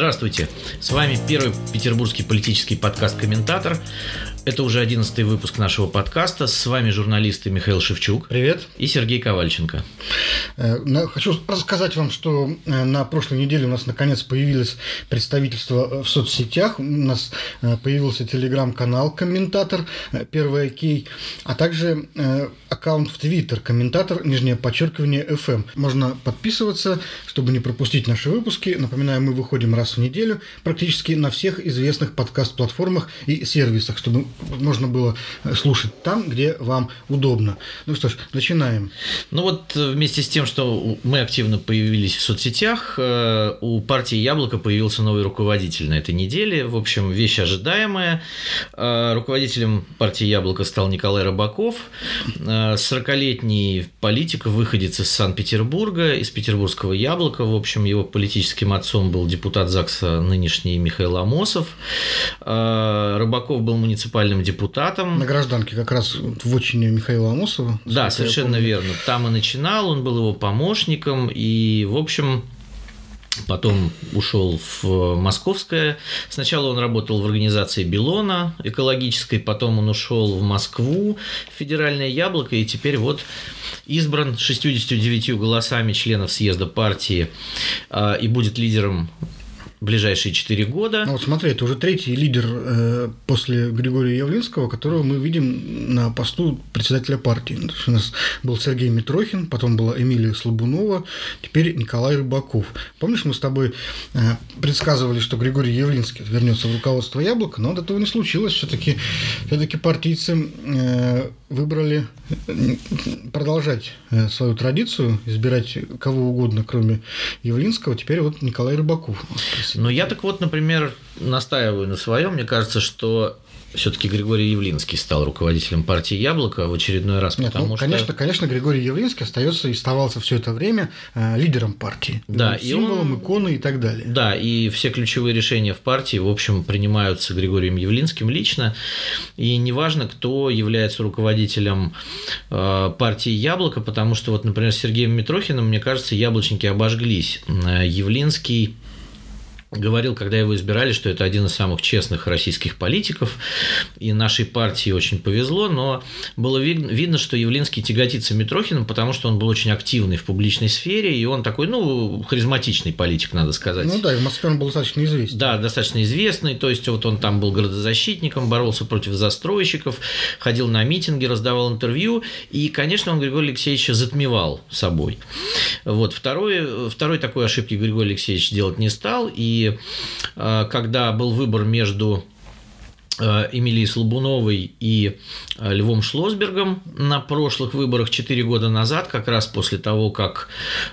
Здравствуйте, с вами первый петербургский политический подкаст «Комментатор». Это уже одиннадцатый выпуск нашего подкаста. С вами журналисты Михаил Шевчук. Привет. И Сергей Ковальченко. Э, хочу рассказать вам, что э, на прошлой неделе у нас наконец появилось представительство в соцсетях. У нас э, появился телеграм-канал «Комментатор», первый окей, а также аккаунт в Твиттер «Комментатор», нижнее подчеркивание, FM. Можно подписываться, чтобы не пропустить наши выпуски. Напоминаю, мы выходим раз в неделю практически на всех известных подкаст-платформах и сервисах, чтобы можно было слушать там, где вам удобно. Ну что ж, начинаем. Ну вот э, вместе с тем, что мы активно появились в соцсетях, э, у партии «Яблоко» появился новый руководитель на этой неделе. В общем, вещь ожидаемая. Э, руководителем партии «Яблоко» стал Николай Рыбаков, 40-летний политик, выходец из Санкт-Петербурга, из петербургского «Яблока». В общем, его политическим отцом был депутат ЗАГСа нынешний Михаил Амосов. Рыбаков был муниципальным муниципальным депутатом. На гражданке как раз в отчине Михаила Амосова. Да, совершенно верно. Там и начинал, он был его помощником, и, в общем, Потом ушел в Московское. Сначала он работал в организации Белона экологической, потом он ушел в Москву, в Федеральное Яблоко, и теперь вот избран 69 голосами членов съезда партии а, и будет лидером ближайшие четыре года. Ну, вот смотри, это уже третий лидер э, после Григория Явлинского, которого мы видим на посту председателя партии. У нас был Сергей Митрохин, потом была Эмилия Слабунова, теперь Николай Рыбаков. Помнишь, мы с тобой э, предсказывали, что Григорий Явлинский вернется в руководство Яблока, но от этого не случилось. Все-таки все-таки партийцы э, выбрали продолжать э, свою традицию, избирать кого угодно, кроме Явлинского. Теперь вот Николай Рыбаков. Но я так вот, например, настаиваю на своем. Мне кажется, что все-таки Григорий Явлинский стал руководителем партии Яблоко в очередной раз, Нет, потому ну, конечно, что... конечно, Григорий Явлинский остается и оставался все это время э, лидером партии, да, символом, и он... иконой и так далее. Да, и все ключевые решения в партии, в общем, принимаются Григорием Явлинским лично, и неважно, кто является руководителем э, партии Яблоко, потому что вот, например, с Сергеем Митрохиным, мне кажется, яблочники обожглись. Э, Явлинский говорил, когда его избирали, что это один из самых честных российских политиков, и нашей партии очень повезло, но было видно, что Явлинский тяготится Митрохиным, потому что он был очень активный в публичной сфере, и он такой, ну, харизматичный политик, надо сказать. Ну да, и в Москве он был достаточно известный. Да, достаточно известный, то есть вот он там был городозащитником, боролся против застройщиков, ходил на митинги, раздавал интервью, и, конечно, он Григория Алексеевича затмевал собой. Вот. Второй, второй такой ошибки Григорий Алексеевич делать не стал, и Э, когда был выбор между Э, Эмилии Слабуновой и э, Львом Шлосбергом на прошлых выборах 4 года назад, как раз после того, как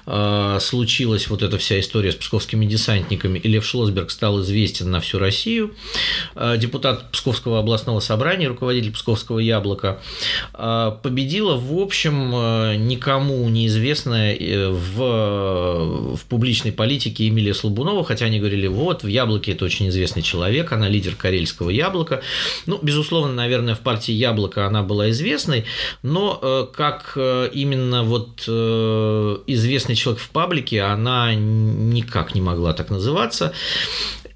э, случилась вот эта вся история с псковскими десантниками, и Лев Шлосберг стал известен на всю Россию, депутат Псковского областного собрания, руководитель Псковского яблока, победила, в общем, никому неизвестная в, в публичной политике Эмилия Слабунова, хотя они говорили, вот, в яблоке это очень известный человек, она лидер карельского яблока, ну, безусловно, наверное, в партии Яблоко она была известной, но э, как э, именно вот э, известный человек в паблике, она никак не могла так называться.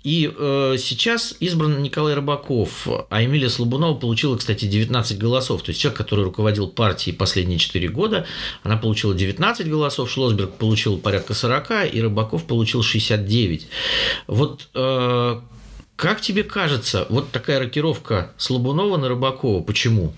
И э, сейчас избран Николай Рыбаков, а Эмилия Слабунова получила, кстати, 19 голосов. То есть человек, который руководил партией последние 4 года, она получила 19 голосов, Шлосберг получил порядка 40, и Рыбаков получил 69. Вот э, как тебе кажется, вот такая рокировка Слабунова на Рыбакова, почему?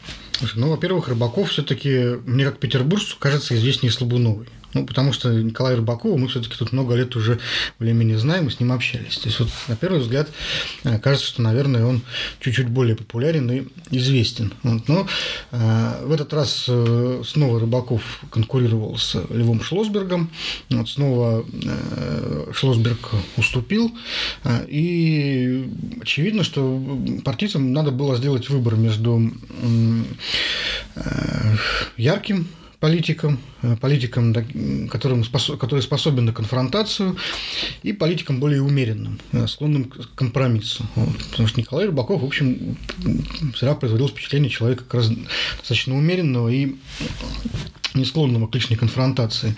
ну, во-первых, Рыбаков все-таки, мне как петербуржцу, кажется известнее Слабуновой. Ну, потому что Николай Рыбакова мы все-таки тут много лет уже времени знаем и с ним общались. То есть, вот на первый взгляд э, кажется, что, наверное, он чуть-чуть более популярен и известен. Вот, но э, в этот раз э, снова Рыбаков конкурировал с Львом Шлосбергом. Вот, снова э, Шлосберг уступил. Э, и очевидно, что партийцам надо было сделать выбор между э, ярким политиком, э, политиком, которым, который способен на конфронтацию, и политиком более умеренным, э, склонным к компромиссу. Вот. Потому что Николай Рыбаков, в общем, всегда производил впечатление человека как раз достаточно умеренного и не склонного к личной конфронтации.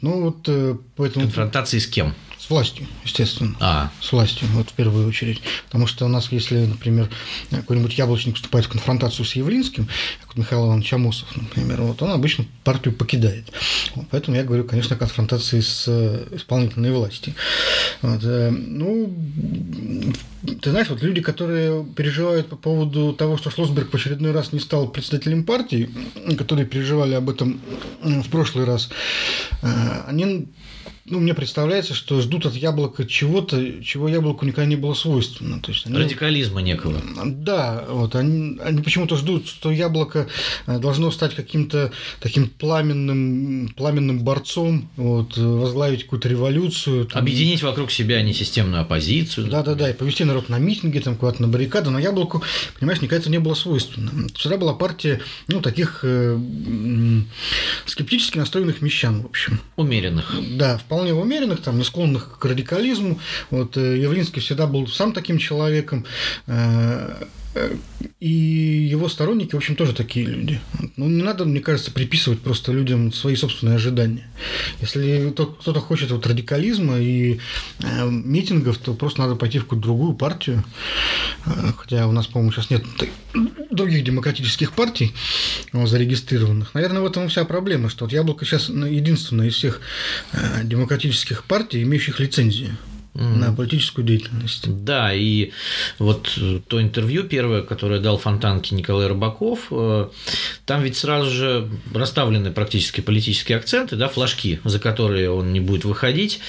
Ну, вот, э, поэтому... Конфронтации с кем? С властью, естественно. А. С властью, вот в первую очередь. Потому что у нас, если, например, какой-нибудь яблочник вступает в конфронтацию с Явлинским, Михаил Иванович Амосов, например, вот он обычно партию покидает. Вот, поэтому я говорю, конечно, о конфронтации с э, исполнительной властью. Вот, э, ну, ты знаешь, вот люди, которые переживают по поводу того, что Шлосберг в очередной раз не стал председателем партии, которые переживали об этом в прошлый раз, э, они ну, мне представляется, что ждут от яблока чего-то, чего яблоку никогда не было свойственно. То есть они, Радикализма некого. Да, вот они, они почему-то ждут, что яблоко э, должно стать каким-то таким пламенным, пламенным борцом, вот, возглавить какую-то революцию. Там... Объединить вокруг себя несистемную оппозицию. Да-да-да, и повести народ на митинги, там, куда-то на баррикады, но яблоку, понимаешь, никогда это не было свойственно. Всегда была партия, ну, таких э, скептически настроенных мещан, в общем. Умеренных. Да, вполне умеренных, там, не склонных к радикализму. Вот э, Явлинский всегда был сам таким человеком. Э, и его сторонники, в общем, тоже такие люди. Ну, не надо, мне кажется, приписывать просто людям свои собственные ожидания. Если кто-то хочет вот радикализма и э, митингов, то просто надо пойти в какую-то другую партию. Э, хотя у нас, по-моему, сейчас нет других демократических партий вот, зарегистрированных. Наверное, в этом вся проблема, что вот Яблоко сейчас единственное из всех э, демократических партий, имеющих лицензию mm. на политическую деятельность. Да, и вот э, то интервью первое, которое дал Фонтанке Николай Рыбаков, э, там ведь сразу же расставлены практически политические акценты, да, флажки, за которые он не будет выходить.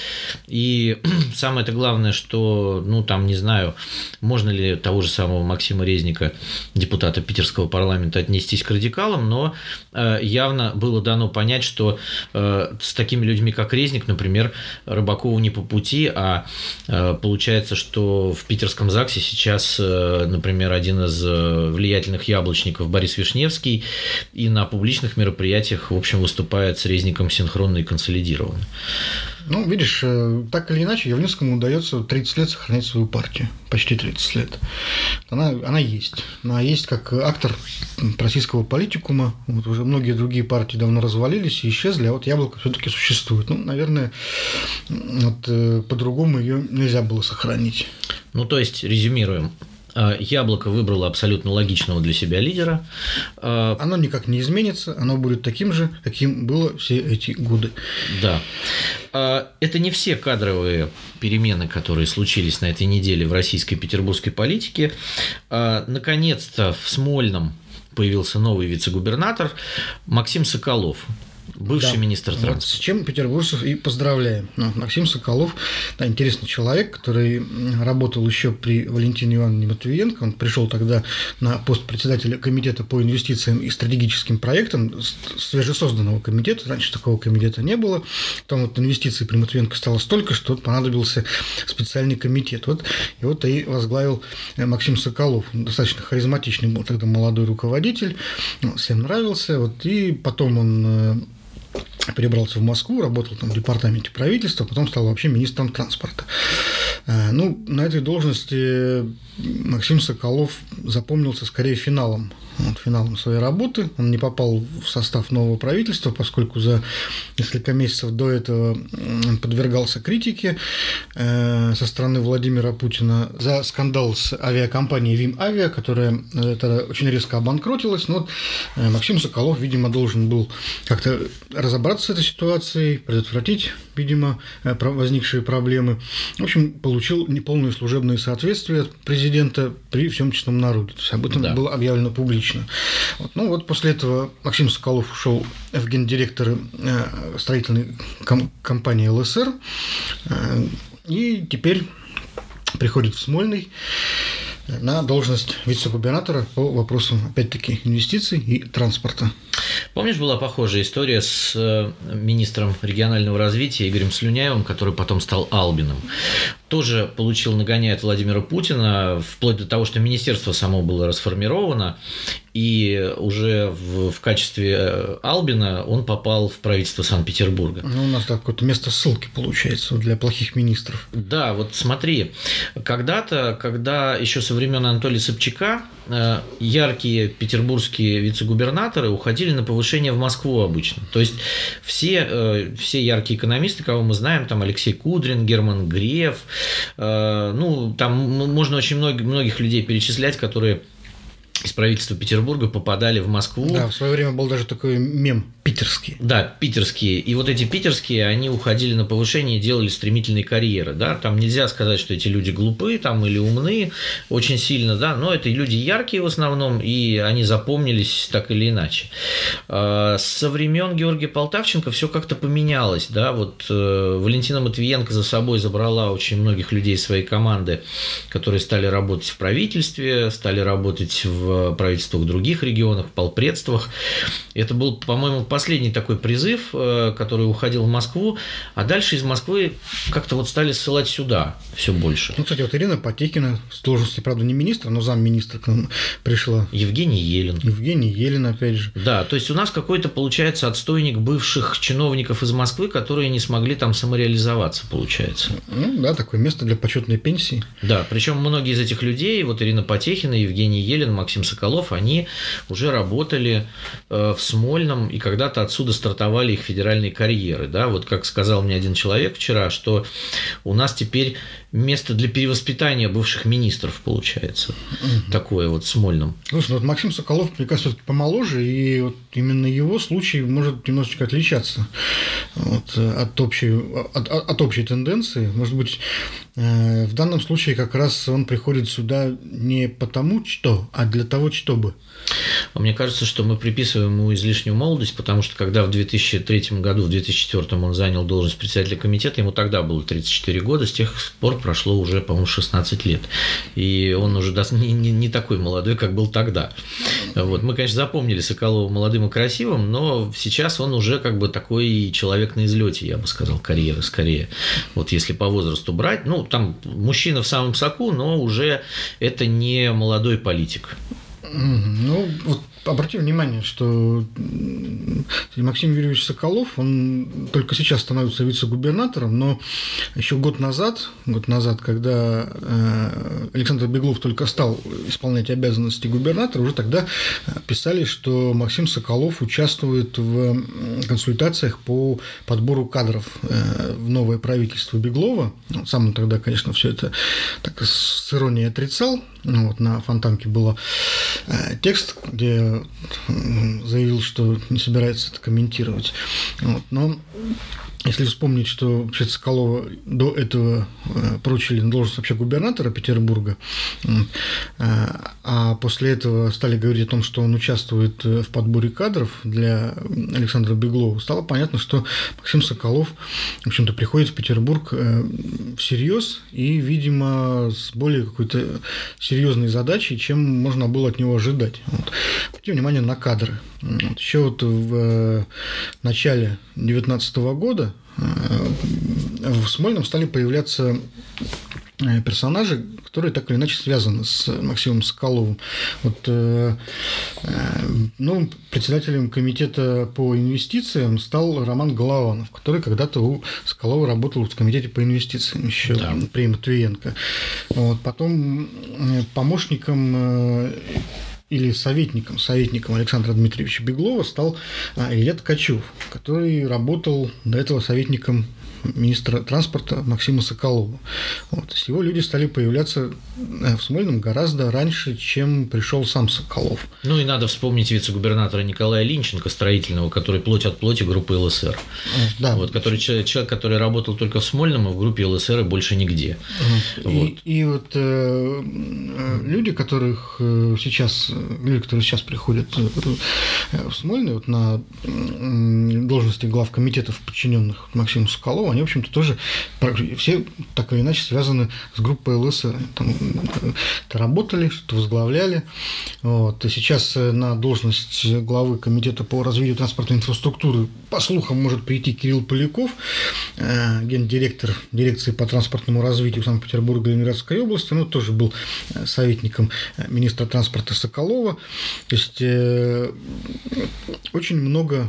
И самое-то главное, что, ну, там, не знаю, можно ли того же самого Максима Резника, депутата питерского парламента, отнестись к радикалам, но э, явно было дано понять, что с такими людьми, как Резник, например, Рыбакову не по пути, а Э, получается, что в питерском ЗАГСе сейчас, э, например, один из э, влиятельных яблочников Борис Вишневский и на публичных мероприятиях, в общем, выступает с резником синхронно и консолидированно. Ну, видишь, так или иначе, Явлинскому удается 30 лет сохранять свою партию. Почти 30 лет. Она, она есть. Она есть как актор российского политикума. Вот уже многие другие партии давно развалились и исчезли, а вот яблоко все-таки существует. Ну, наверное, вот, по-другому ее нельзя было сохранить. Ну, то есть, резюмируем, Яблоко выбрало абсолютно логичного для себя лидера. А, оно никак не изменится, оно будет таким же, каким было все эти годы. Да. А, это не все кадровые перемены, которые случились на этой неделе в российской петербургской политике. Наконец-то в Смольном появился новый вице-губернатор Максим Соколов бывший да. министр транспорта. Вот с чем петербуржцев и поздравляем. Ну, Максим Соколов, да, интересный человек, который работал еще при Валентине Ивановне Матвиенко. Он пришел тогда на пост председателя комитета по инвестициям и стратегическим проектам свежесозданного комитета. Раньше такого комитета не было. Там вот инвестиций при Матвиенко стало столько, что понадобился специальный комитет. Вот, и вот и возглавил э, Максим Соколов. Он достаточно харизматичный был тогда молодой руководитель, всем нравился. Вот, и потом он э, перебрался в Москву, работал там в департаменте правительства, потом стал вообще министром транспорта. Э, ну, на этой должности Максим Соколов запомнился скорее финалом вот, финалом своей работы. Он не попал в состав нового правительства, поскольку за несколько месяцев до этого подвергался критике э, со стороны Владимира Путина за скандал с авиакомпанией Вим Авиа, которая э, тогда очень резко обанкротилась. Но вот э, Максим Соколов, видимо, должен был как-то разобраться с этой ситуацией, предотвратить, видимо, э, возникшие проблемы. В общем, получил неполное служебное соответствие от президента при всем честном народе. То есть об этом да. было объявлено публично лично. Вот. Ну вот после этого Максим Соколов ушел в гендиректоры э, строительной ком- компании ЛСР, э, и теперь приходит в Смольный на должность вице-губернатора по вопросам, опять-таки, инвестиций и транспорта. Помнишь, была похожая история с э, министром регионального развития Игорем Слюняевым, который потом стал Албином. Тоже получил нагоняет Владимира Путина, вплоть до того, что министерство само было расформировано, и уже в, в качестве э, Албина он попал в правительство Санкт-Петербурга. Ну, у нас так вот место ссылки получается для плохих министров. Да, вот смотри, когда-то, когда еще со времен Анатолия Собчака яркие петербургские вице-губернаторы уходили на повышение в Москву обычно. То есть все, э, все яркие экономисты, кого мы знаем, там Алексей Кудрин, Герман Греф, э, ну, там можно очень много, многих людей перечислять, которые из правительства Петербурга попадали в Москву. Да, в свое время был даже такой мем питерские. Да, питерские. И вот эти питерские, они уходили на повышение и делали стремительные карьеры. Да? Там нельзя сказать, что эти люди глупые там, или умны очень сильно, да, но это люди яркие в основном, и они запомнились так или иначе. А, со времен Георгия Полтавченко все как-то поменялось. Да? Вот э, Валентина Матвиенко за собой забрала очень многих людей своей команды, которые стали работать в правительстве, стали работать в правительствах других регионах, в полпредствах. Это был, по-моему, последний такой призыв, э, который уходил в Москву, а дальше из Москвы как-то вот стали ссылать сюда все больше. Ну, кстати, вот Ирина Потекина с должности, правда, не министра, но замминистра к нам пришла. Евгений Елен. Евгений Елен, опять же. Да, то есть у нас какой-то, получается, отстойник бывших чиновников из Москвы, которые не смогли там самореализоваться, получается. Ну, да, такое место для почетной пенсии. Да, причем многие из этих людей, вот Ирина Потехина, Евгений Елен, Максим Соколов, они уже работали э, в Смольном, и когда когда-то отсюда стартовали их федеральные карьеры. Да? Вот как сказал мне один человек вчера, что у нас теперь место для перевоспитания бывших министров получается. Угу. Такое вот Смольным. Слушай, ну вот Максим Соколов, мне кажется, все-таки помоложе, и вот именно его случай может немножечко отличаться вот, от, общей, от, от общей тенденции. Может быть, э, в данном случае как раз он приходит сюда не потому что, а для того, чтобы. Мне кажется, что мы приписываем ему излишнюю молодость, потому что когда в 2003 году, в 2004 он занял должность председателя комитета, ему тогда было 34 года, с тех пор прошло уже, по-моему, 16 лет. И он уже не, не, не такой молодой, как был тогда. Вот. Мы, конечно, запомнили Соколова молодым и красивым, но сейчас он уже как бы такой человек на излете, я бы сказал, карьеры скорее. Вот если по возрасту брать, ну, там мужчина в самом соку, но уже это не молодой политик. Ну, вот обрати внимание, что Максим Юрьевич Соколов, он только сейчас становится вице-губернатором, но еще год назад, год назад, когда э, Александр Беглов только стал исполнять обязанности губернатора, уже тогда писали, что Максим Соколов участвует в консультациях по подбору кадров э, в новое правительство Беглова. Сам он тогда, конечно, все это так с иронией отрицал. Вот, на Фонтанке было э, текст, где заявил, что не собирается это комментировать. Вот. Но если вспомнить, что вообще Соколова до этого э, поручили на должность вообще губернатора Петербурга, э, а после этого стали говорить о том, что он участвует э, в подборе кадров для Александра Беглова, стало понятно, что Максим Соколов, в общем-то, приходит в Петербург всерьез и, видимо, с более какой-то серьезной задачей, чем можно было от него ожидать. Вот. Обратите внимание на кадры. Вот. Еще вот в начале 2019 года в Смольном стали появляться э, персонажи, которые так или иначе связаны с Максимом Соколовым. Вот, э, ну, председателем комитета по инвестициям стал Роман Голованов, который когда-то у Соколова работал в комитете по инвестициям еще да. при Матвиенко. Вот, потом помощником или советником, советником Александра Дмитриевича Беглова стал а, Илья Ткачев, который работал до этого советником министра транспорта Максима Соколова. Вот. С его люди стали появляться э, в Смольном гораздо раньше, чем пришел сам Соколов. Ну и надо вспомнить вице-губернатора Николая Линченко, строительного, который плоть от плоти группы ЛСР. Да. Вот, который, человек, который работал только в Смольном, и в группе ЛСР и больше нигде. И вот, и вот э, э люди, которых э, сейчас, люди, которые сейчас приходят в Смольный вот на должности глав комитетов, подчиненных Максиму Соколову, они, в общем-то, тоже все так или иначе связаны с группой ЛСР. Там работали, что-то возглавляли. Вот. И сейчас э, на должность главы Комитета по развитию транспортной инфраструктуры, по слухам, может прийти Кирилл Поляков, э, гендиректор дирекции по транспортному развитию Санкт-Петербурга и Ленинградской области, ну, тоже был э, советником министра транспорта Соколова. То есть очень много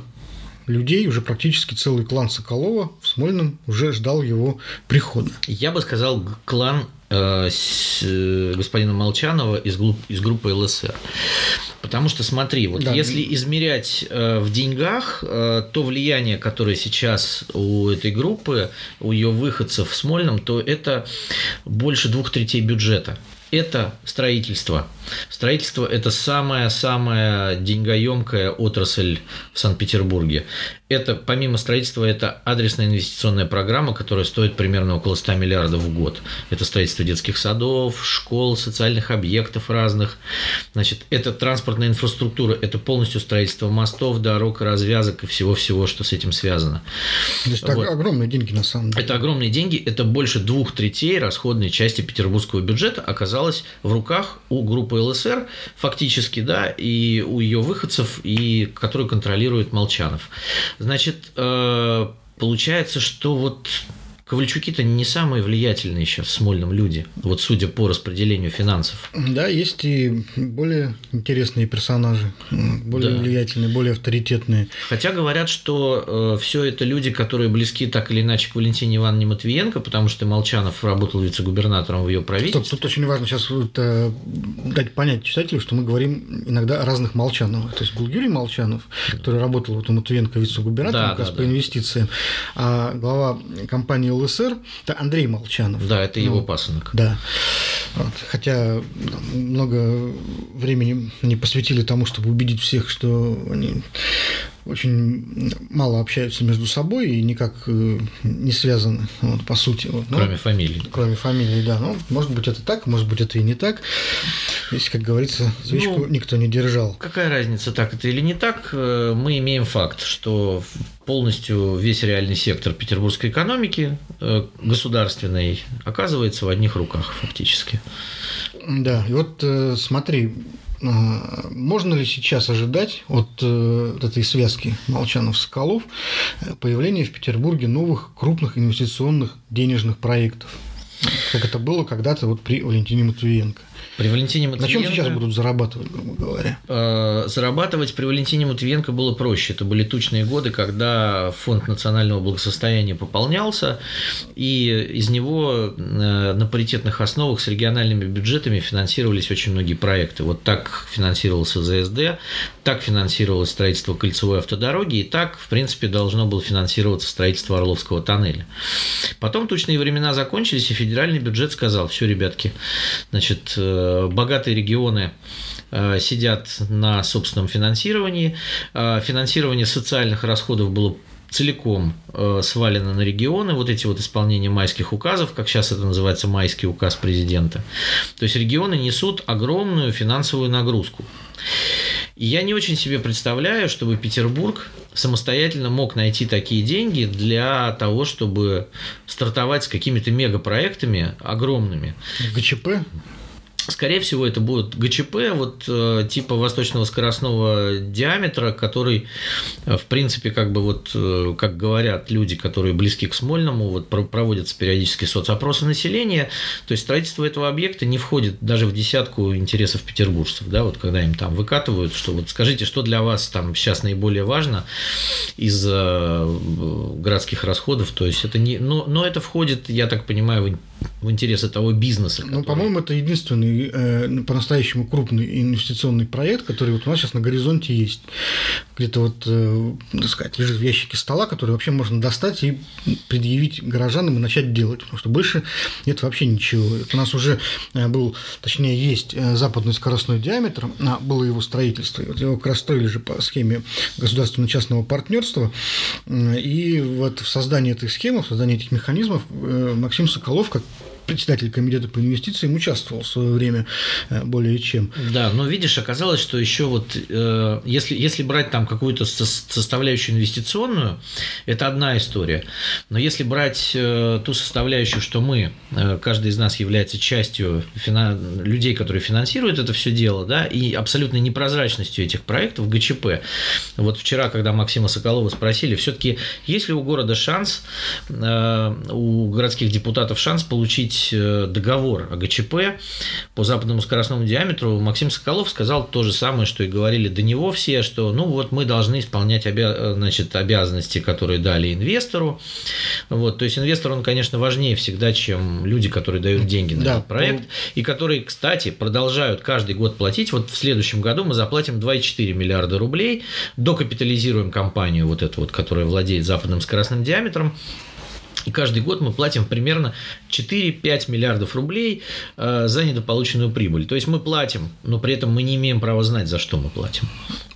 людей, уже практически целый клан Соколова в Смольном уже ждал его прихода. Я бы сказал, клан э, с, э, господина Молчанова из, глуп, из группы ЛСР. Потому что смотри, вот Да. если измерять э, в деньгах, э, то влияние, которое сейчас у этой группы, у ее выходцев в Смольном, то это больше двух третей бюджета. Это строительство. Строительство – это самая-самая деньгоемкая отрасль в Санкт-Петербурге. Это, помимо строительства, это адресная инвестиционная программа, которая стоит примерно около 100 миллиардов в год. Это строительство детских садов, школ, социальных объектов разных. Значит, это транспортная инфраструктура, это полностью строительство мостов, дорог, развязок и всего-всего, что с этим связано. То есть это Вот. огромные деньги на самом деле. Это огромные деньги, это больше двух третей расходной части петербургского бюджета оказалось в руках у группы ЛСР, фактически, да, и у ее выходцев, и которую контролирует Молчанов. Значит, э, получается, что вот Ковальчуки-то не самые влиятельные сейчас в Смольном люди, вот судя по распределению финансов. Да, есть и более интересные персонажи, более Да. влиятельные, более авторитетные. Хотя говорят, что все это люди, которые близки так или иначе к Валентине Ивановне Матвиенко, потому что Молчанов работал вице-губернатором в ее правительстве. тут очень важно сейчас вот, э, дать понять читателю, что мы говорим иногда о разных Молчановых. То есть был Юрий Молчанов, который работал вот у Матвиенко вице-губернатором Да, как раз да, по да. инвестициям, а глава компании ЛСР – это Андрей Молчанов. Да, это его Ну, пасынок. Да. Вот. Хотя много времени они посвятили тому, чтобы убедить всех, что они очень мало общаются между собой и никак э, не связаны, вот, по сути. Вот. Ну, Кроме фамилии. Кроме фамилии, да. Ну, может быть, это так, может быть, это и не так. Если, как говорится, свечку Ну, никто не держал. Какая разница, так это или не так? Э, Мы имеем факт, что полностью весь реальный сектор петербургской экономики э, государственной оказывается в одних руках фактически. Да, и вот смотри, можно ли сейчас ожидать от э, этой связки Молчанов-Соколов э, появления в Петербурге новых крупных инвестиционных денежных проектов? Как это было когда-то вот при Валентине Матвиенко. При Валентине На чем Матвиенко... сейчас будут зарабатывать, грубо говоря? Э, Зарабатывать при Валентине Матвиенко было проще. Это были тучные годы, когда фонд национального благосостояния пополнялся, и из него э, на паритетных основах с региональными бюджетами финансировались очень многие проекты. Вот так финансировался ЗСД, так финансировалось строительство кольцевой автодороги, и так, в принципе, должно было финансироваться строительство Орловского тоннеля. Потом тучные времена закончились, и федеральный бюджет сказал, все, ребятки, значит, э, богатые регионы э, сидят на собственном финансировании. Э, Финансирование социальных расходов было целиком э, свалено на регионы, вот эти вот исполнения майских указов, как сейчас это называется, майский указ президента. То есть регионы несут огромную финансовую нагрузку. И я не очень себе представляю, чтобы Петербург самостоятельно мог найти такие деньги для того, чтобы стартовать с какими-то мегапроектами огромными. ГЧП? Скорее всего, это будет ГЧП, вот э, типа восточного скоростного диаметра, который, э, в принципе, как бы вот, э, как говорят люди, которые близки к Смольному, вот про- проводятся периодически соцопросы населения, то есть строительство этого объекта не входит даже в десятку интересов петербуржцев, да, вот когда им там выкатывают, что вот скажите, что для вас там сейчас наиболее важно из э, городских расходов, то есть это не, но, но это входит, я так понимаю, в, в интересы того бизнеса. Ну, который- по-моему, это единственный э, по-настоящему крупный инвестиционный проект, который вот у нас сейчас на горизонте есть. Где-то вот, э, так сказать, лежит в ящике стола, который вообще можно достать и предъявить горожанам и начать делать. Потому что больше нет вообще ничего. Вот у нас уже э, был, точнее, есть э, западный скоростной диаметр, а, было его строительство. Вот его как же по схеме государственно-частного партнерства. И вот в создании этой схемы, в создании этих механизмов э, Максим Соколов, как председатель комитета по инвестициям участвовал в свое время э, более чем. Да, но видишь, оказалось, что еще вот э, если, если брать там какую-то со- составляющую инвестиционную, это одна история. Но если брать э, ту составляющую, что мы, каждый из нас является частью людей, которые финансируют это все дело, да, и абсолютной непрозрачностью этих проектов ГЧП. Вот вчера, когда Максима Соколова спросили, все-таки есть ли у города шанс, у городских депутатов шанс получить заключить э, договор о ГЧП по западному скоростному диаметру, Максим Соколов сказал то же самое, что и говорили до него все, что ну вот мы должны исполнять обя... значит, обязанности, которые дали инвестору. Вот, то есть инвестор, он, конечно, важнее всегда, чем люди, которые дают деньги на да, этот проект, и которые, кстати, продолжают каждый год платить. Вот в следующем году мы заплатим 2,4 миллиарда рублей, докапитализируем компанию вот эту вот, которая владеет западным скоростным диаметром, и каждый год мы платим примерно 4-5 миллиардов рублей э, за недополученную прибыль. То есть мы платим, но при этом мы не имеем права знать, за что мы платим.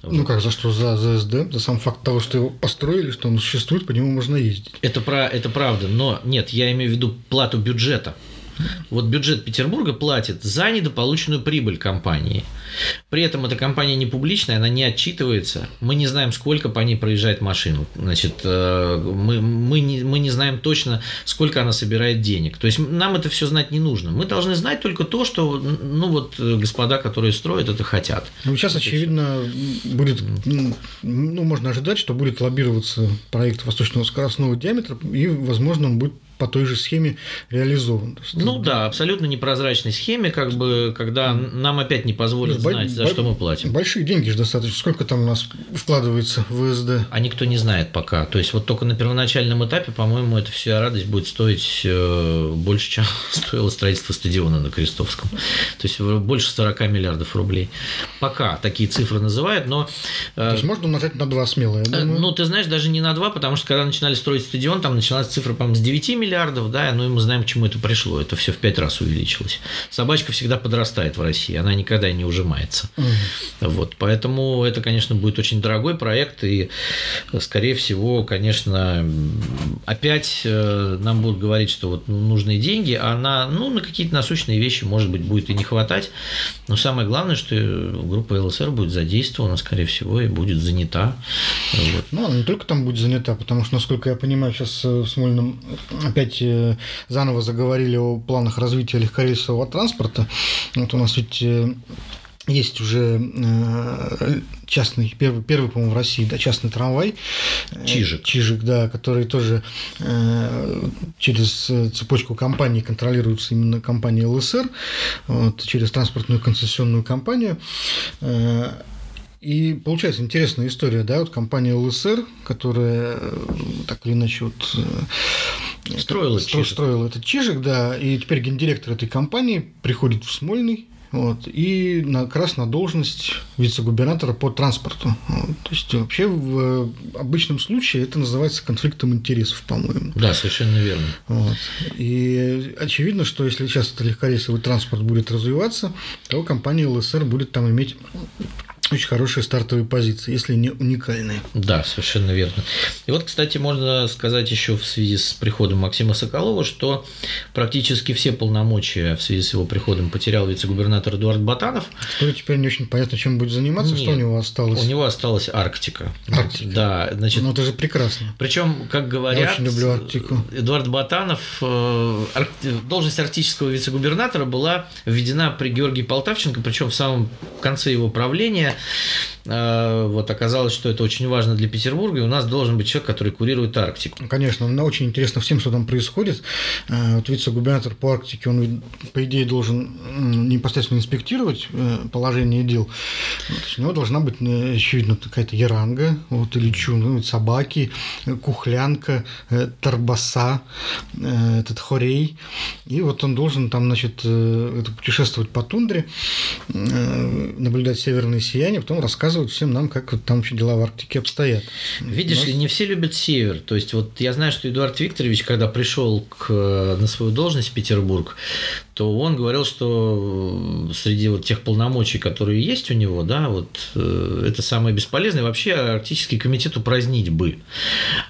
Ну как, за что? За ЗСД? За сам факт того, что его построили, что он существует, по нему можно ездить. Это, про, это правда, но нет, я имею в виду плату бюджета. Вот бюджет Петербурга платит за недополученную прибыль компании. При этом эта компания не публичная, она не отчитывается. Мы не знаем, сколько по ней проезжает машин. Значит, э, мы, мы, не, мы не знаем точно, сколько она собирает денег. То есть нам это все знать не нужно. Мы должны знать только то, что ну вот господа, которые строят, это хотят. Ну, сейчас, очевидно, будет, ну, можно ожидать, что будет лоббироваться проект восточного скоростного диаметра, и, возможно, он будет по той же схеме реализован. Ну да, абсолютно непрозрачной схеме, как бы, когда нам опять не позволят Нет, знать, за что мы платим. Большие деньги же достаточно. Сколько там у нас вкладывается в ВСД? А никто не знает пока. То есть вот только на первоначальном этапе, по-моему, эта вся радость будет стоить э, больше, чем стоило строительство стадиона на Крестовском. То есть больше 40 миллиардов рублей. Пока такие цифры называют, но... Э, То есть можно умножать на 2 смело, я э, думаю. Ну, ты знаешь, даже не на 2, потому что когда начинали строить стадион, там начиналась цифра, по-моему, с 9 миллиардов миллиардов, да, ну и мы знаем, к чему это пришло. Это все в пять раз увеличилось. Собачка всегда подрастает в России, она никогда не ужимается. Угу. Вот, поэтому это, конечно, будет очень дорогой проект, и, скорее всего, конечно, опять э, нам будут говорить, что вот нужны деньги, а на, ну, на какие-то насущные вещи, может быть, будет и не хватать. Но самое главное, что группа ЛСР будет задействована, скорее всего, и будет занята. Вот. Ну, она не только там будет занята, потому что, насколько я понимаю, сейчас в Смольном опять э, заново заговорили о планах развития легкорейсового транспорта. Вот у нас ведь э, есть уже э, частный, первый, первый по-моему, в России, да, частный трамвай. Чижик. Чижик, да, который тоже через цепочку компаний контролируется именно компанией ЛСР, вот, через транспортную концессионную компанию. И получается интересная история, да, вот компания ЛСР, которая так или иначе вот Строил, это, стро, строил этот чижик, да, и теперь гендиректор этой компании приходит в Смольный, вот, и на, как раз на должность вице-губернатора по транспорту. Вот, то есть вообще в обычном случае это называется конфликтом интересов, по-моему. Да, совершенно верно. Вот. И очевидно, что если сейчас этот легкорейсовый транспорт будет развиваться, то компания ЛСР будет там иметь очень хорошие стартовые позиции, если не уникальные. Да, совершенно верно. И вот, кстати, можно сказать еще в связи с приходом Максима Соколова, что практически все полномочия в связи с его приходом потерял вице-губернатор Эдуард Батанов. Что теперь не очень понятно, чем будет заниматься, Нет, что у него осталось. У него осталась Арктика. Арктика. Да, значит. Ну это же прекрасно. Причем, как говорят, Я очень люблю Арктику. Эдуард Батанов, э, должность арктического вице-губернатора была введена при Георгии Полтавченко, причем в самом конце его правления フフ。Вот оказалось, что это очень важно для Петербурга, и у нас должен быть человек, который курирует Арктику. Конечно, мне очень интересно всем, что там происходит. Э, вот вице-губернатор по Арктике, он, по идее, должен непосредственно инспектировать э, положение дел. Вот, у него должна быть, очевидно, какая-то яранга, вот, или чу, ну, собаки, кухлянка, торбаса, этот хорей. И вот он должен там, значит, путешествовать по тундре, наблюдать северные сияния, потом рассказывать рассказывают всем нам, как вот там вообще дела в Арктике обстоят. Видишь ли, не все любят север. То есть, вот я знаю, что Эдуард Викторович, когда пришел к, на свою должность в Петербург, то он говорил, что среди вот тех полномочий, которые есть у него, да, вот э, это самое бесполезное. Вообще Арктический комитет упразднить бы.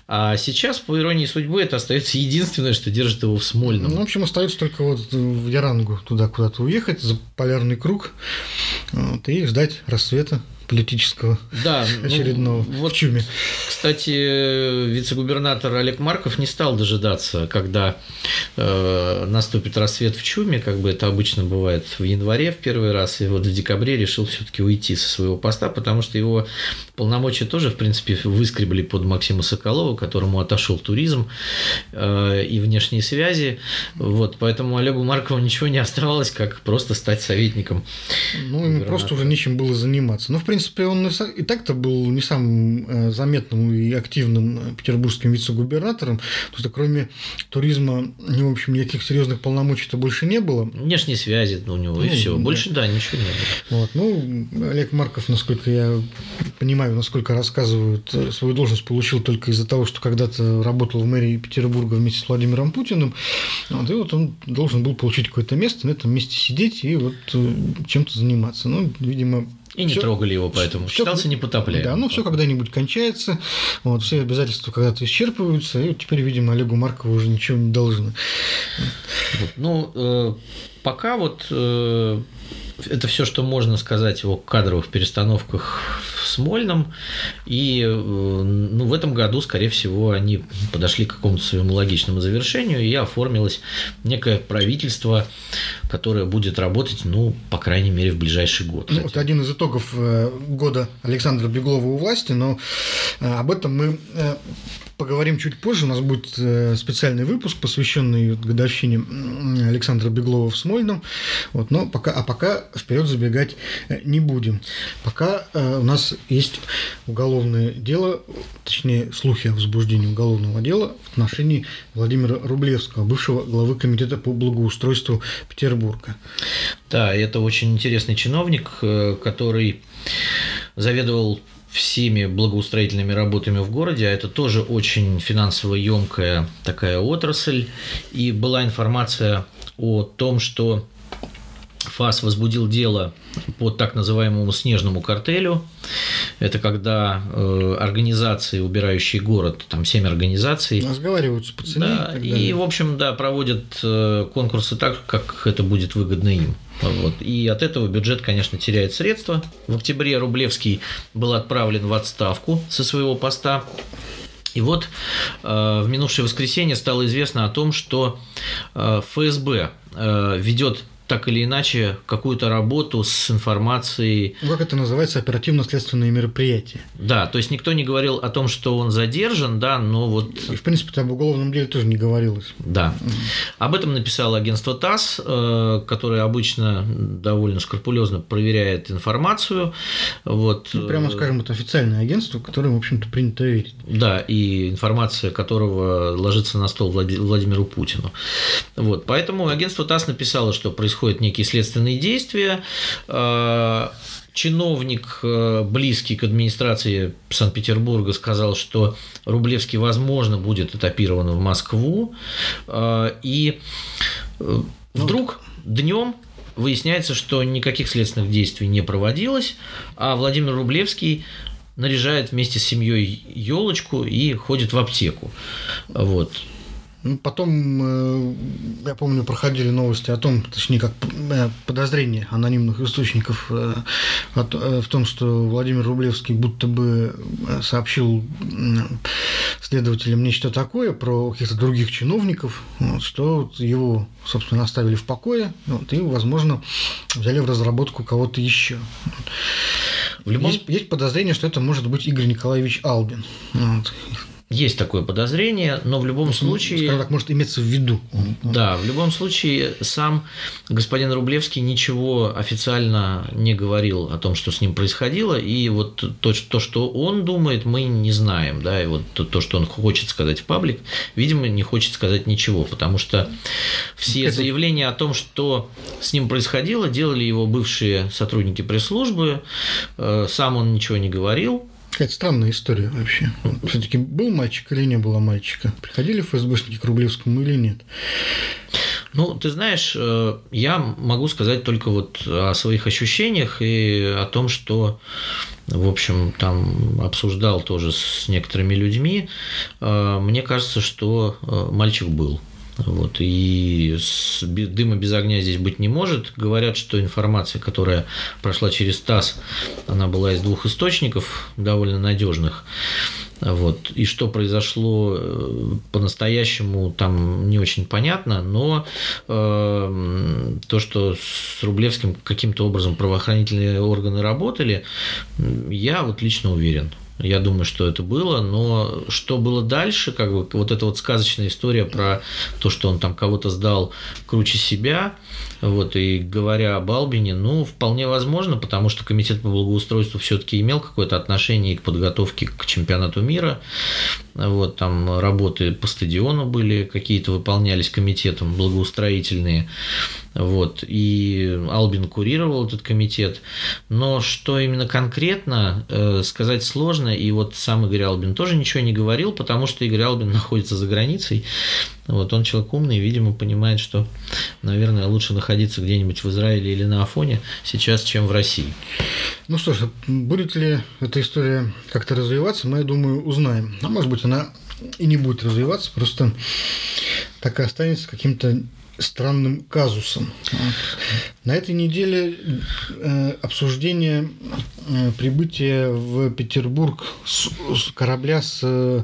А сейчас, по иронии судьбы, это остается единственное, что держит его в Смольном. Ну, в общем, остается только вот в Ярангу туда куда-то уехать, за полярный круг, вот, и ждать рассвета политического да, очередного ну, вот, в чуме. Кстати, вице-губернатор Олег Марков не стал дожидаться, когда э, наступит рассвет в чуме, как бы это обычно бывает в январе в первый раз, и вот в декабре решил все-таки уйти со своего поста, потому что его полномочия тоже, в принципе, выскребли под Максима Соколова, которому отошел туризм э, и внешние связи. Вот, поэтому Олегу Маркову ничего не оставалось, как просто стать советником. Ну, ему просто уже нечем было заниматься. Ну, в принципе, он и так-то был не самым э, заметным и активным петербургским вице-губернатором. То есть, кроме туризма, в общем, никаких серьезных полномочий-то больше не было. Внешние связи у него, ну, и все. Больше, да, ничего не было. Вот. Ну, Олег Марков, насколько я понимаю, насколько рассказывают, э, свою должность получил только из-за того, что когда-то работал в мэрии Петербурга вместе с Владимиром Путиным. Вот, и вот он должен был получить какое-то место, на этом месте сидеть и вот э, чем-то заниматься. Ну, видимо, и не всё, трогали его, поэтому всё, считался непотопляемым. Да, ну все когда-нибудь кончается, вот, все обязательства когда-то исчерпываются, и вот теперь, видимо, Олегу Маркову уже ничего не должны. Вот, ну, э, пока вот э, это все, что можно сказать о кадровых перестановках в Смольном. И э, ну, в этом году, скорее всего, они подошли к какому-то своему логичному завершению, и оформилось некое правительство, которое будет работать, ну, по крайней мере, в ближайший год. Ну, это один из итогов э, года Александра Беглова у власти, но э, об этом мы поговорим чуть позже. У нас будет э, специальный выпуск, посвященный годовщине Александра Беглова в Смольном. Вот, но пока, а пока вперед забегать э, не будем. Пока э, у нас есть уголовное дело, точнее, слухи о возбуждении уголовного дела в отношении Владимира Рублевского, бывшего главы Комитета по благоустройству Петербурга. Да, это очень интересный чиновник, который заведовал всеми благоустроительными работами в городе, а это тоже очень финансово емкая такая отрасль. И была информация о том, что ФАС возбудил дело по так называемому снежному картелю. Это когда э, организации, убирающие город, там семь организаций. Разговариваются по цене. Да, и, и, в общем, да, проводят э, конкурсы так, как это будет выгодно им. Вот. И от этого бюджет, конечно, теряет средства. В октябре Рублевский был отправлен в отставку со своего поста. И вот э, в минувшее воскресенье стало известно о том, что э, ФСБ э, ведет так или иначе какую-то работу с информацией. Ну, как это называется, оперативно-следственные мероприятия. Да, то есть никто не говорил о том, что он задержан, да, но вот... И, в принципе, об уголовном деле тоже не говорилось. Да. Об этом написало агентство ТАСС, э, которое обычно довольно скрупулезно проверяет информацию. Вот. Ну, прямо скажем, это официальное агентство, которое, в общем-то, принято верить. Да, и информация которого ложится на стол Владимиру Путину. Вот. Поэтому агентство ТАСС написало, что происходит происходят некие следственные действия. А, чиновник, э, близкий к администрации Санкт-Петербурга, сказал, что Рублевский, возможно, будет этапирован в Москву. А, и э, ну, вдруг днем выясняется, что никаких следственных действий не проводилось, а Владимир Рублевский наряжает вместе с семьей елочку и ходит в аптеку. Вот. Ну, потом, э, я помню, проходили новости о том, точнее, как э, подозрения анонимных источников э, в том, что Владимир Рублевский будто бы сообщил следователям нечто такое про каких-то других чиновников, что его, собственно, оставили в покое, и, возможно, взяли в разработку кого-то еще. В любом... есть, есть подозрение, что это может быть Игорь Николаевич Албин. Вот. Есть такое подозрение, но в любом случае... Скажем так, может иметься в виду. Да, в любом случае сам господин Рублевский ничего официально не говорил о том, что с ним происходило, и вот то, то что он думает, мы не знаем, да, и вот то, то, что он хочет сказать в паблик, видимо, не хочет сказать ничего, потому что все Это... заявления о том, что с ним происходило, делали его бывшие сотрудники пресс-службы, э, сам он ничего не говорил, Какая-то странная история вообще. Все-таки был мальчик или не было мальчика? Приходили ФСБшники к Рублевскому или нет? Ну, ты знаешь, э, я могу сказать только вот о своих ощущениях и о том, что, в общем, там обсуждал тоже с некоторыми людьми. Э, мне кажется, что э, мальчик был. Вот, и дыма без огня здесь быть не может. Говорят, что информация, которая прошла через ТАСС, она была из двух источников довольно надежных. Вот. И что произошло э, по-настоящему, там не очень понятно, но э, то, что с Рублевским каким-то образом правоохранительные органы работали, я вот лично уверен. Я думаю, что это было, но что было дальше, как бы вот эта вот сказочная история про то, что он там кого-то сдал круче себя, вот, и говоря об Албине, ну, вполне возможно, потому что комитет по благоустройству все-таки имел какое-то отношение к подготовке к чемпионату мира, вот, там работы по стадиону были, какие-то выполнялись комитетом благоустроительные, вот, и Албин курировал этот комитет. Но что именно конкретно, э, сказать сложно. И вот сам Игорь Албин тоже ничего не говорил, потому что Игорь Албин находится за границей. Вот, он человек умный, видимо, понимает, что, наверное, лучше находиться где-нибудь в Израиле или на Афоне сейчас, чем в России. Ну что ж, будет ли эта история как-то развиваться, мы, я думаю, узнаем. А может быть, она и не будет развиваться, просто так и останется каким-то странным казусом. На этой неделе э, обсуждение э, прибытия в Петербург с, корабля с э,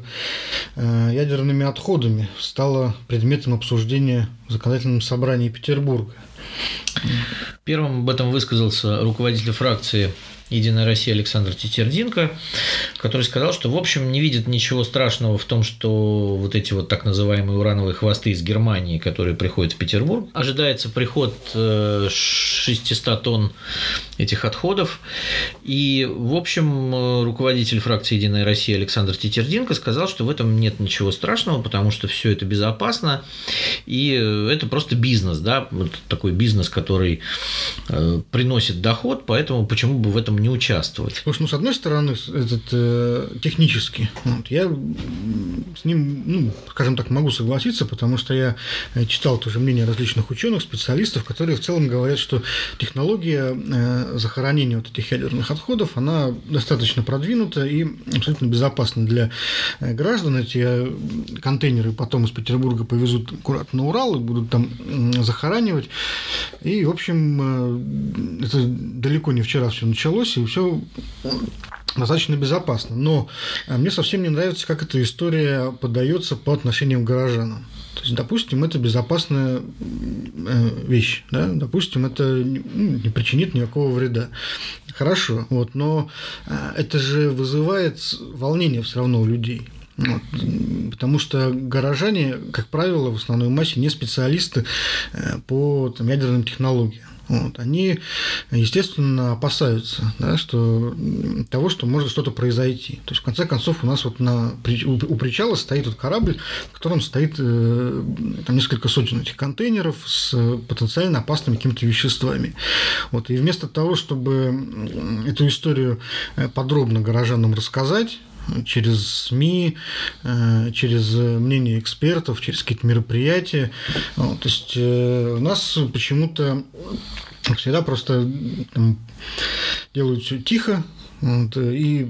ядерными отходами стало предметом обсуждения в законодательном собрании Петербурга. Первым об этом высказался руководитель фракции «Единая Россия» Александр Тетердинко, который сказал, что, в общем, не видит ничего страшного в том, что вот эти вот так называемые урановые хвосты из Германии, которые приходят в Петербург, ожидается приход 600 э, тонн этих отходов. И, в общем, руководитель фракции «Единая Россия» Александр Тетердинко сказал, что в этом нет ничего страшного, потому что все это безопасно, и это просто бизнес, да, вот такой бизнес, который э, приносит доход, поэтому почему бы в этом не участвовать. Слушай, ну, с одной стороны, этот э, технически, вот, я с ним, ну, скажем так, могу согласиться, потому что я э, читал тоже мнение различных ученых, специалистов, которые в целом говорят, что технология э, захоронения вот этих ядерных отходов, она достаточно продвинута и абсолютно безопасна для э, граждан. Эти э, контейнеры потом из Петербурга повезут аккуратно на Урал и будут там захоранивать. И, в общем, это далеко не вчера все началось и все достаточно безопасно. Но э, мне совсем не нравится, как эта история подается по отношению к горожанам. То есть, допустим, это безопасная э, вещь, да? допустим, это ну, не причинит никакого вреда. Хорошо, вот, но э, это же вызывает волнение все равно у людей. Вот, потому что горожане, как правило, в основной массе не специалисты по там, ядерным технологиям. Вот, они, естественно, опасаются да, что, того, что может что-то произойти. То есть, в конце концов, у нас вот на, у причала стоит вот корабль, в котором стоит э, там несколько сотен этих контейнеров с потенциально опасными какими-то веществами. Вот, и вместо того, чтобы эту историю э, подробно горожанам рассказать, через СМИ, э, через мнение экспертов, через какие-то мероприятия. То есть э, у нас почему-то всегда просто там, делают все тихо, вот, и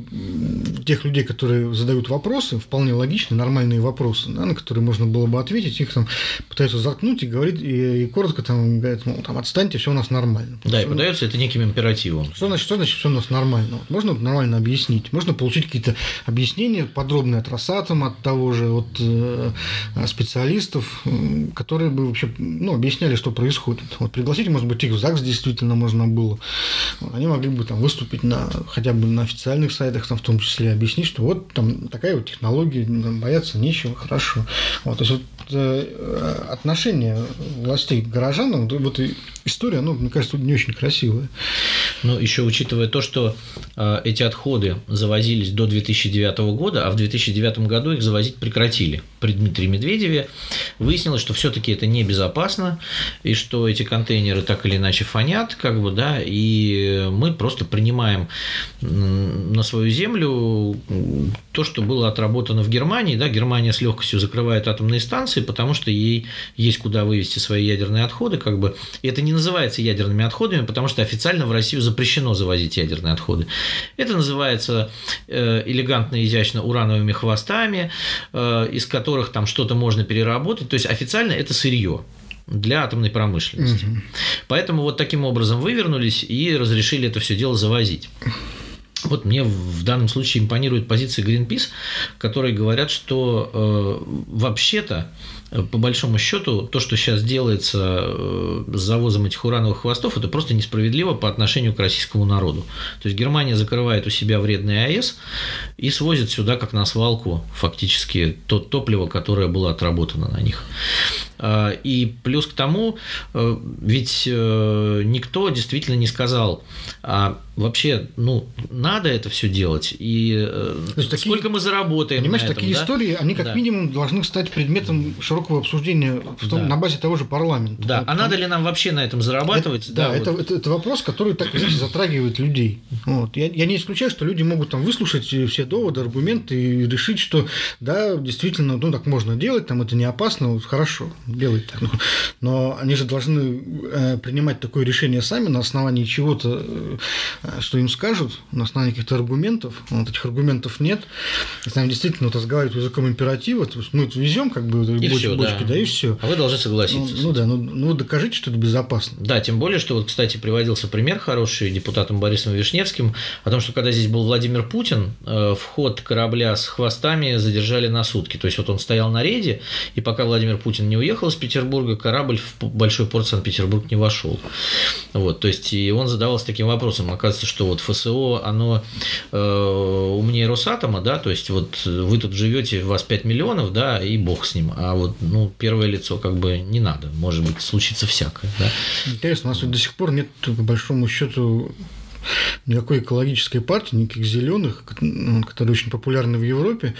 тех людей, которые задают вопросы, вполне логичные, нормальные вопросы, да, на которые можно было бы ответить, их там пытаются заткнуть и говорит, и, и коротко там говорят, мол, там отстаньте, все у нас нормально. Да, и подается это неким императивом. Что значит, что значит все у нас нормально? Вот, можно нормально объяснить, можно получить какие-то объяснения подробные от Росатома, от того же, от э, специалистов, которые бы вообще ну, объясняли, что происходит. Вот пригласить, может быть, их в ЗАГС действительно можно было. Они могли бы там выступить на хотя бы на официальных сайтах, там в том числе объяснить, что вот там такая вот технология, бояться нечего, хорошо. Вот, то есть вот э, отношение властей к горожанам, вот история, ну, мне кажется, не очень красивая. Ну, еще учитывая то, что э, эти отходы завозились до 2009 года, а в 2009 году их завозить прекратили. При Дмитрии Медведеве выяснилось, что все-таки это небезопасно, и что эти контейнеры так или иначе фонят, как бы, да, и мы просто принимаем на свою землю то, что было отработано в Германии, да, Германия с легкостью закрывает атомные станции, потому что ей есть куда вывести свои ядерные отходы, как бы, и это не называется ядерными отходами, потому что официально в Россию завозить ядерные отходы. Это называется э, элегантно, изящно урановыми хвостами, э, из которых там что-то можно переработать. То есть официально это сырье для атомной промышленности. Угу. Поэтому вот таким образом вывернулись и разрешили это все дело завозить. Вот мне в данном случае импонирует позиция Greenpeace, которые говорят, что э, вообще-то по большому счету, то, что сейчас делается э, с завозом этих урановых хвостов, это просто несправедливо по отношению к российскому народу. То есть Германия закрывает у себя вредный АЭС и свозит сюда, как на свалку, фактически то топливо, которое было отработано на них. А, и плюс к тому, э, ведь э, никто действительно не сказал, а вообще, ну, надо это все делать, и сколько такие, мы заработаем. Понимаешь, этом, такие да? истории, они как да. минимум должны стать предметом широкого обсуждения да. на базе того же парламента. Да, а надо ли нам вообще на этом зарабатывать? Это, да, да это, вот. это, это вопрос, который так знаете, затрагивает людей. Вот. Я, я не исключаю, что люди могут там выслушать все доводы, аргументы и решить, что да, действительно, ну так можно делать, там это не опасно, вот, хорошо, делать так. Но они же должны э, принимать такое решение сами на основании чего-то, э, что им скажут, на основании каких-то аргументов. Вот этих аргументов нет. Если нам действительно вот, разговаривать языком императива, то есть мы везем как бы и бочки, все, бочки, да. да, и все. А вы должны согласиться. Ну, ну да, ну, ну докажите, что это безопасно. Да, тем более, что вот, кстати, приводился пример хороший депутатом Борисом Вишневским о том, что когда здесь был Владимир Путин, э, вход корабля с хвостами задержали на сутки. То есть вот он стоял на рейде, и пока Владимир Путин не уехал из Петербурга, корабль в большой порт Санкт-Петербург не вошел. Вот, то есть и он задавался таким вопросом. Оказывается, что вот ФСО, оно э, умнее Росатома, да, то есть вот вы тут живете, у вас 5 миллионов, да, и бог с ним. А вот ну, первое лицо как бы не надо, может быть, случится всякое. Да? Интересно, у нас до сих пор нет, по большому счету, никакой экологической партии, никаких зеленых, которые очень популярны в Европе,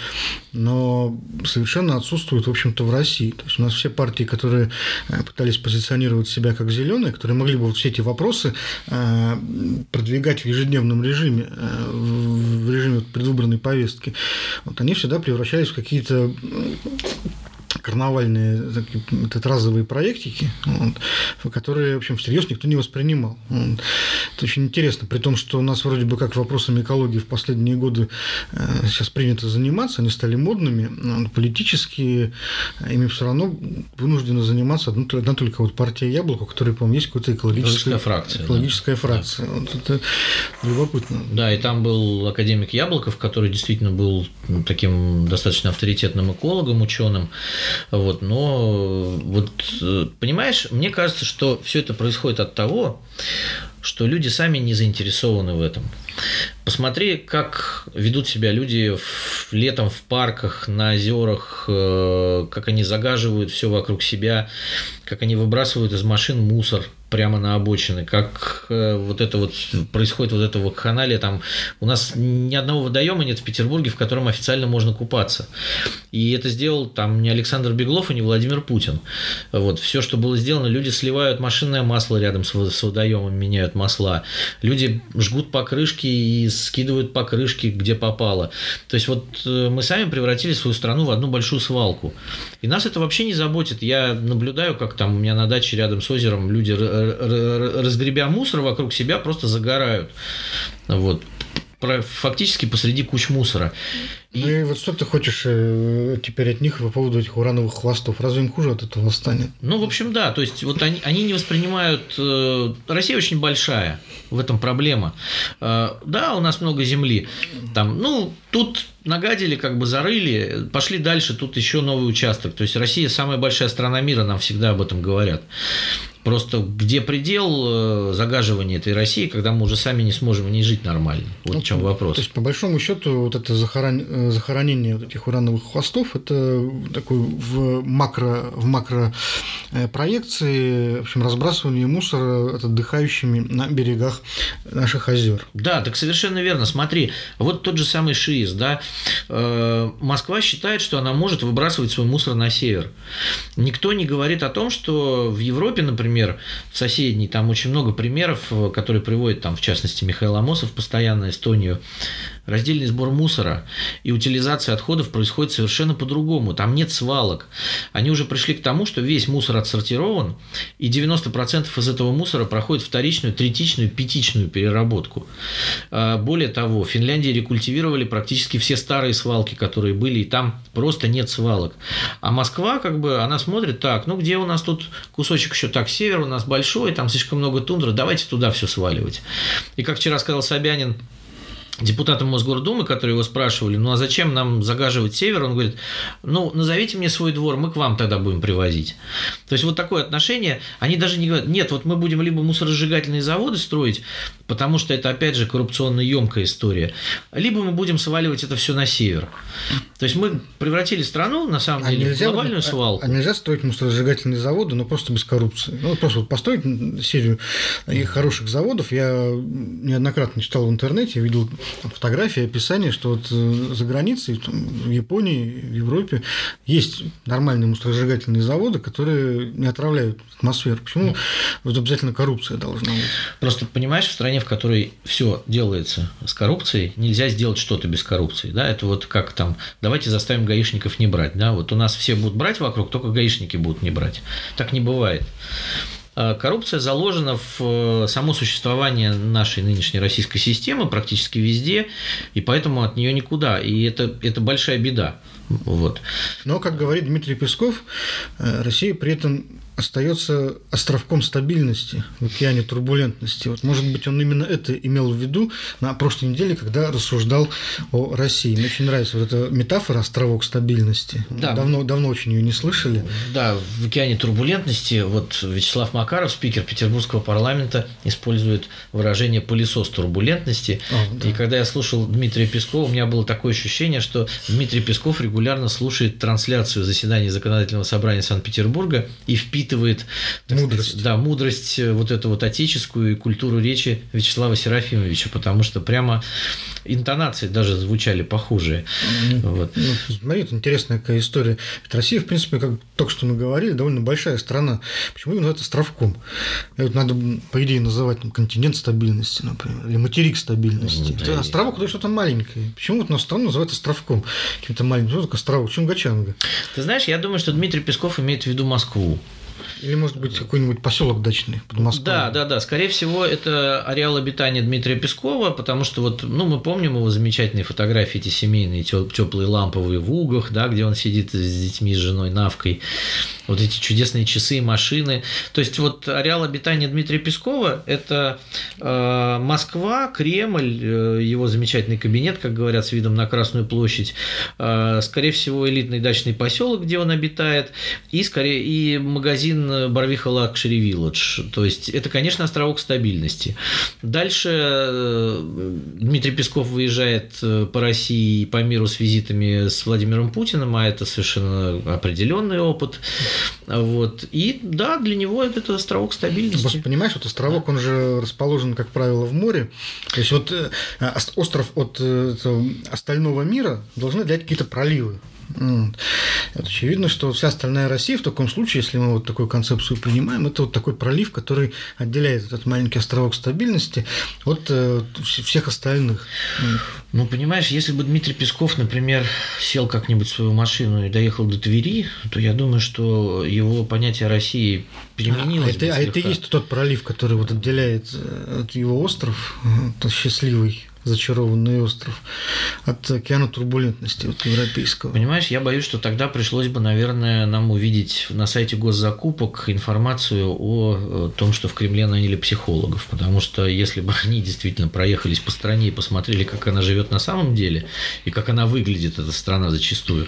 но совершенно отсутствуют, в общем-то, в России. То есть у нас все партии, которые э, пытались позиционировать себя как зеленые, которые могли бы вот все эти вопросы э, продвигать в ежедневном режиме, э, в режиме предвыборной повестки, вот они всегда превращались в какие-то карнавальные такие, этот, разовые проектики, вот, которые, в общем, всерьез никто не воспринимал. Вот. Это очень интересно, при том, что у нас вроде бы как вопросами экологии в последние годы э, сейчас принято заниматься, они стали модными, но политически ими все равно вынуждены заниматься одна, одна только вот партия Яблоко, у которой, по-моему, есть какая-то экологическая, фракция. Экологическая да. фракция. Вот это любопытно. Да, и там был академик Яблоков, который действительно был ну, таким достаточно авторитетным экологом, ученым. Вот, но вот понимаешь, мне кажется, что все это происходит от того, что люди сами не заинтересованы в этом. Посмотри, как ведут себя люди в, летом в парках, на озерах, э, как они загаживают все вокруг себя, как они выбрасывают из машин мусор прямо на обочины, как э, вот это вот происходит вот это вакханалия, там у нас ни одного водоема нет в Петербурге, в котором официально можно купаться. И это сделал там не Александр Беглов и не Владимир Путин. Вот, все, что было сделано, люди сливают машинное масло рядом с, с водоемом, меняют масла. Люди жгут покрышки и скидывают покрышки, где попало. То есть вот э, мы сами превратили свою страну в одну большую свалку. И нас это вообще не заботит. Я наблюдаю, как там у меня на даче рядом с озером люди разгребя мусор вокруг себя, просто загорают. Вот фактически посреди куч мусора. И... Ну и вот что ты хочешь э, теперь от них по поводу этих урановых хвостов? Разве им хуже от этого станет? Ну, в общем, да. То есть, вот они, они не воспринимают... Э, Россия очень большая, в этом проблема. Э, да, у нас много земли. Там, ну, тут нагадили, как бы зарыли, пошли дальше, тут еще новый участок. То есть Россия самая большая страна мира, нам всегда об этом говорят. Просто где предел э, загаживания этой России, когда мы уже сами не сможем не жить нормально? Вот ну, в чем вопрос. То есть, по большому счету, вот это захорон... Э, захоронение вот этих урановых хвостов, это такой в макро, в макро э, проекции, в общем, разбрасывание мусора отдыхающими на берегах наших озер. Да, так совершенно верно. Смотри, вот тот же самый ШИИС, да, Москва считает, что она может выбрасывать свой мусор на север. Никто не говорит о том, что в Европе, например, в соседней, там очень много примеров, которые приводит, там, в частности, Михаил Амосов постоянно Эстонию, раздельный сбор мусора и утилизация отходов происходит совершенно по-другому. Там нет свалок. Они уже пришли к тому, что весь мусор отсортирован, и 90% из этого мусора проходит вторичную, третичную, пятичную переработку. А, более того, в Финляндии рекультивировали практически все старые свалки, которые были, и там просто нет свалок. А Москва, как бы, она смотрит так, ну где у нас тут кусочек еще так, север у нас большой, там слишком много тундры, давайте туда все сваливать. И как вчера сказал Собянин, депутатам Мосгордумы, которые его спрашивали, ну а зачем нам загаживать север, он говорит, ну назовите мне свой двор, мы к вам тогда будем привозить. То есть вот такое отношение, они даже не говорят, нет, вот мы будем либо мусоросжигательные заводы строить, потому что это опять же коррупционно емкая история, либо мы будем сваливать это все на север. То есть мы превратили страну на самом а деле нельзя, в глобальную свалку. А, а нельзя строить мусоросжигательные заводы, но просто без коррупции. Ну просто построить серию хороших заводов. Я неоднократно читал в интернете, видел фотографии, описание, что вот э, за границей, в Японии, в Европе есть нормальные мусоросжигательные заводы, которые не отравляют атмосферу. Почему ну, вот обязательно коррупция должна быть? Просто понимаешь, в стране, в которой все делается с коррупцией, нельзя сделать что-то без коррупции. Да? Это вот как там, давайте заставим гаишников не брать. Да? Вот у нас все будут брать вокруг, только гаишники будут не брать. Так не бывает. А коррупция заложена в э, само существование нашей нынешней российской системы практически везде, и поэтому от нее никуда. И это, это большая беда. Вот. Но, как говорит Дмитрий Песков, э, Россия при этом остается островком стабильности в океане турбулентности. Вот, может быть, он именно это имел в виду на прошлой неделе, когда рассуждал о России. Мне очень нравится вот эта метафора «островок стабильности». Да. Давно, давно очень ее не слышали. Да, в океане турбулентности вот Вячеслав Макаров, спикер Петербургского парламента, использует выражение «пылесос турбулентности». О, да. И когда я слушал Дмитрия Пескова, у меня было такое ощущение, что Дмитрий Песков регулярно слушает трансляцию заседания Законодательного собрания Санкт-Петербурга и впитывает впитывает мудрость. Сказать, да, мудрость э, вот эту вот отеческую и культуру речи Вячеслава Серафимовича, потому что прямо интонации даже звучали похожие. Ну, вот. ну, смотри, это интересная какая история. Ведь Россия, в принципе, как только что мы говорили, довольно большая страна. Почему именно это островком? Это надо, по идее, называть там, континент стабильности, например, или материк стабильности. Ну, да, островок это что-то маленькое. Почему вот нашу страну называют островком? Каким-то маленьким. Что такое островок? Чунгачанга. Ты знаешь, я думаю, что Дмитрий Песков имеет в виду Москву. Или, может быть, какой-нибудь поселок дачный под Москвой. Да, да, да. Скорее всего, это ареал обитания Дмитрия Пескова, потому что вот, ну, мы помним его замечательные фотографии, эти семейные, теплые ламповые в угах, да, где он сидит с детьми, с женой Навкой вот эти чудесные часы, машины. То есть вот ареал обитания Дмитрия Пескова – это э, Москва, Кремль, э, его замечательный кабинет, как говорят, с видом на Красную площадь, э, скорее всего, элитный дачный поселок, где он обитает, и, скорее, и магазин Барвиха Luxury Village. То есть это, конечно, островок стабильности. Дальше э, Дмитрий Песков выезжает э, по России и по миру с визитами с Владимиром Путиным, а это совершенно определенный опыт. Вот. И да, для него это островок стабильности. Просто понимаешь, вот островок, он же расположен, как правило, в море. То есть вот э, остров от э, остального мира должны дать какие-то проливы. Это очевидно, что вся остальная Россия в таком случае, если мы вот такую концепцию принимаем, это вот такой пролив, который отделяет этот маленький островок стабильности от э, всех остальных. Ну, понимаешь, если бы Дмитрий Песков, например, сел как-нибудь в свою машину и доехал до Твери, то я думаю, что его понятие России переменилось. А, бы это, а это и есть тот пролив, который вот отделяет э, от его остров, тот счастливый зачарованный остров от океана турбулентности вот, европейского. Понимаешь, я боюсь, что тогда пришлось бы, наверное, нам увидеть на сайте госзакупок информацию о том, что в Кремле наняли психологов, потому что если бы они действительно проехались по стране и посмотрели, как она живет на самом деле и как она выглядит, эта страна зачастую,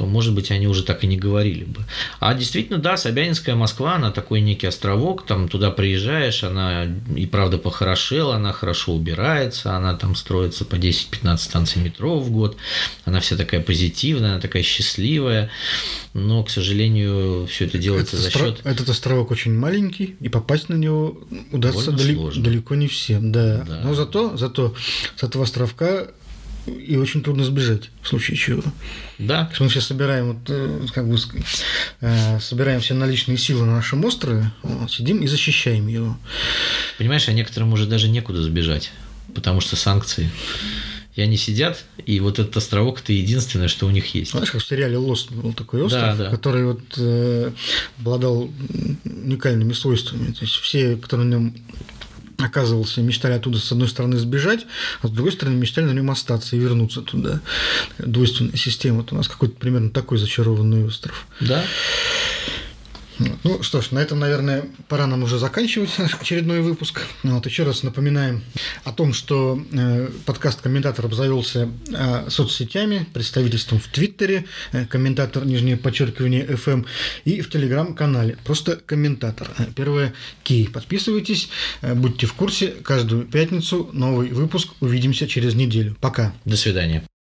то, может быть, они уже так и не говорили бы. А действительно, да, Собянинская Москва, она такой некий островок, там туда приезжаешь, она и правда похорошела, она хорошо убирается, она там строится по 10-15 станций метро в год, она вся такая позитивная, она такая счастливая, но, к сожалению, все это делается этот за счет... Этот островок очень маленький, и попасть на него удастся далеко, далеко не всем, да. да. Но зато, зато с этого островка и очень трудно сбежать в случае чего. Да. Мы все собираем, вот, э, как бы, э, собираем все наличные силы на нашем острове, вот, сидим и защищаем его. Понимаешь, а некоторым уже даже некуда сбежать, потому что санкции. И они сидят, и вот этот островок это единственное, что у них есть. Знаешь, как в сериале Lost был такой остров, Да, да. который вот э, обладал уникальными свойствами. То есть все, кто на нем оказывался, мечтали оттуда с одной стороны сбежать, а с другой стороны мечтали на нем остаться и вернуться туда. Двойственная система. Вот у нас какой-то примерно такой зачарованный остров. Да. Ну что ж, на этом, наверное, пора нам уже заканчивать очередной выпуск. Вот, еще раз напоминаем о том, что э, подкаст «Комментатор» обзавелся э, соцсетями, представительством в Твиттере, э, комментатор, нижнее подчеркивание, FM, и в Телеграм-канале. Просто «Комментатор». Первое «Ки». Подписывайтесь, будьте в курсе. Каждую пятницу новый выпуск. Увидимся через неделю. Пока. До свидания.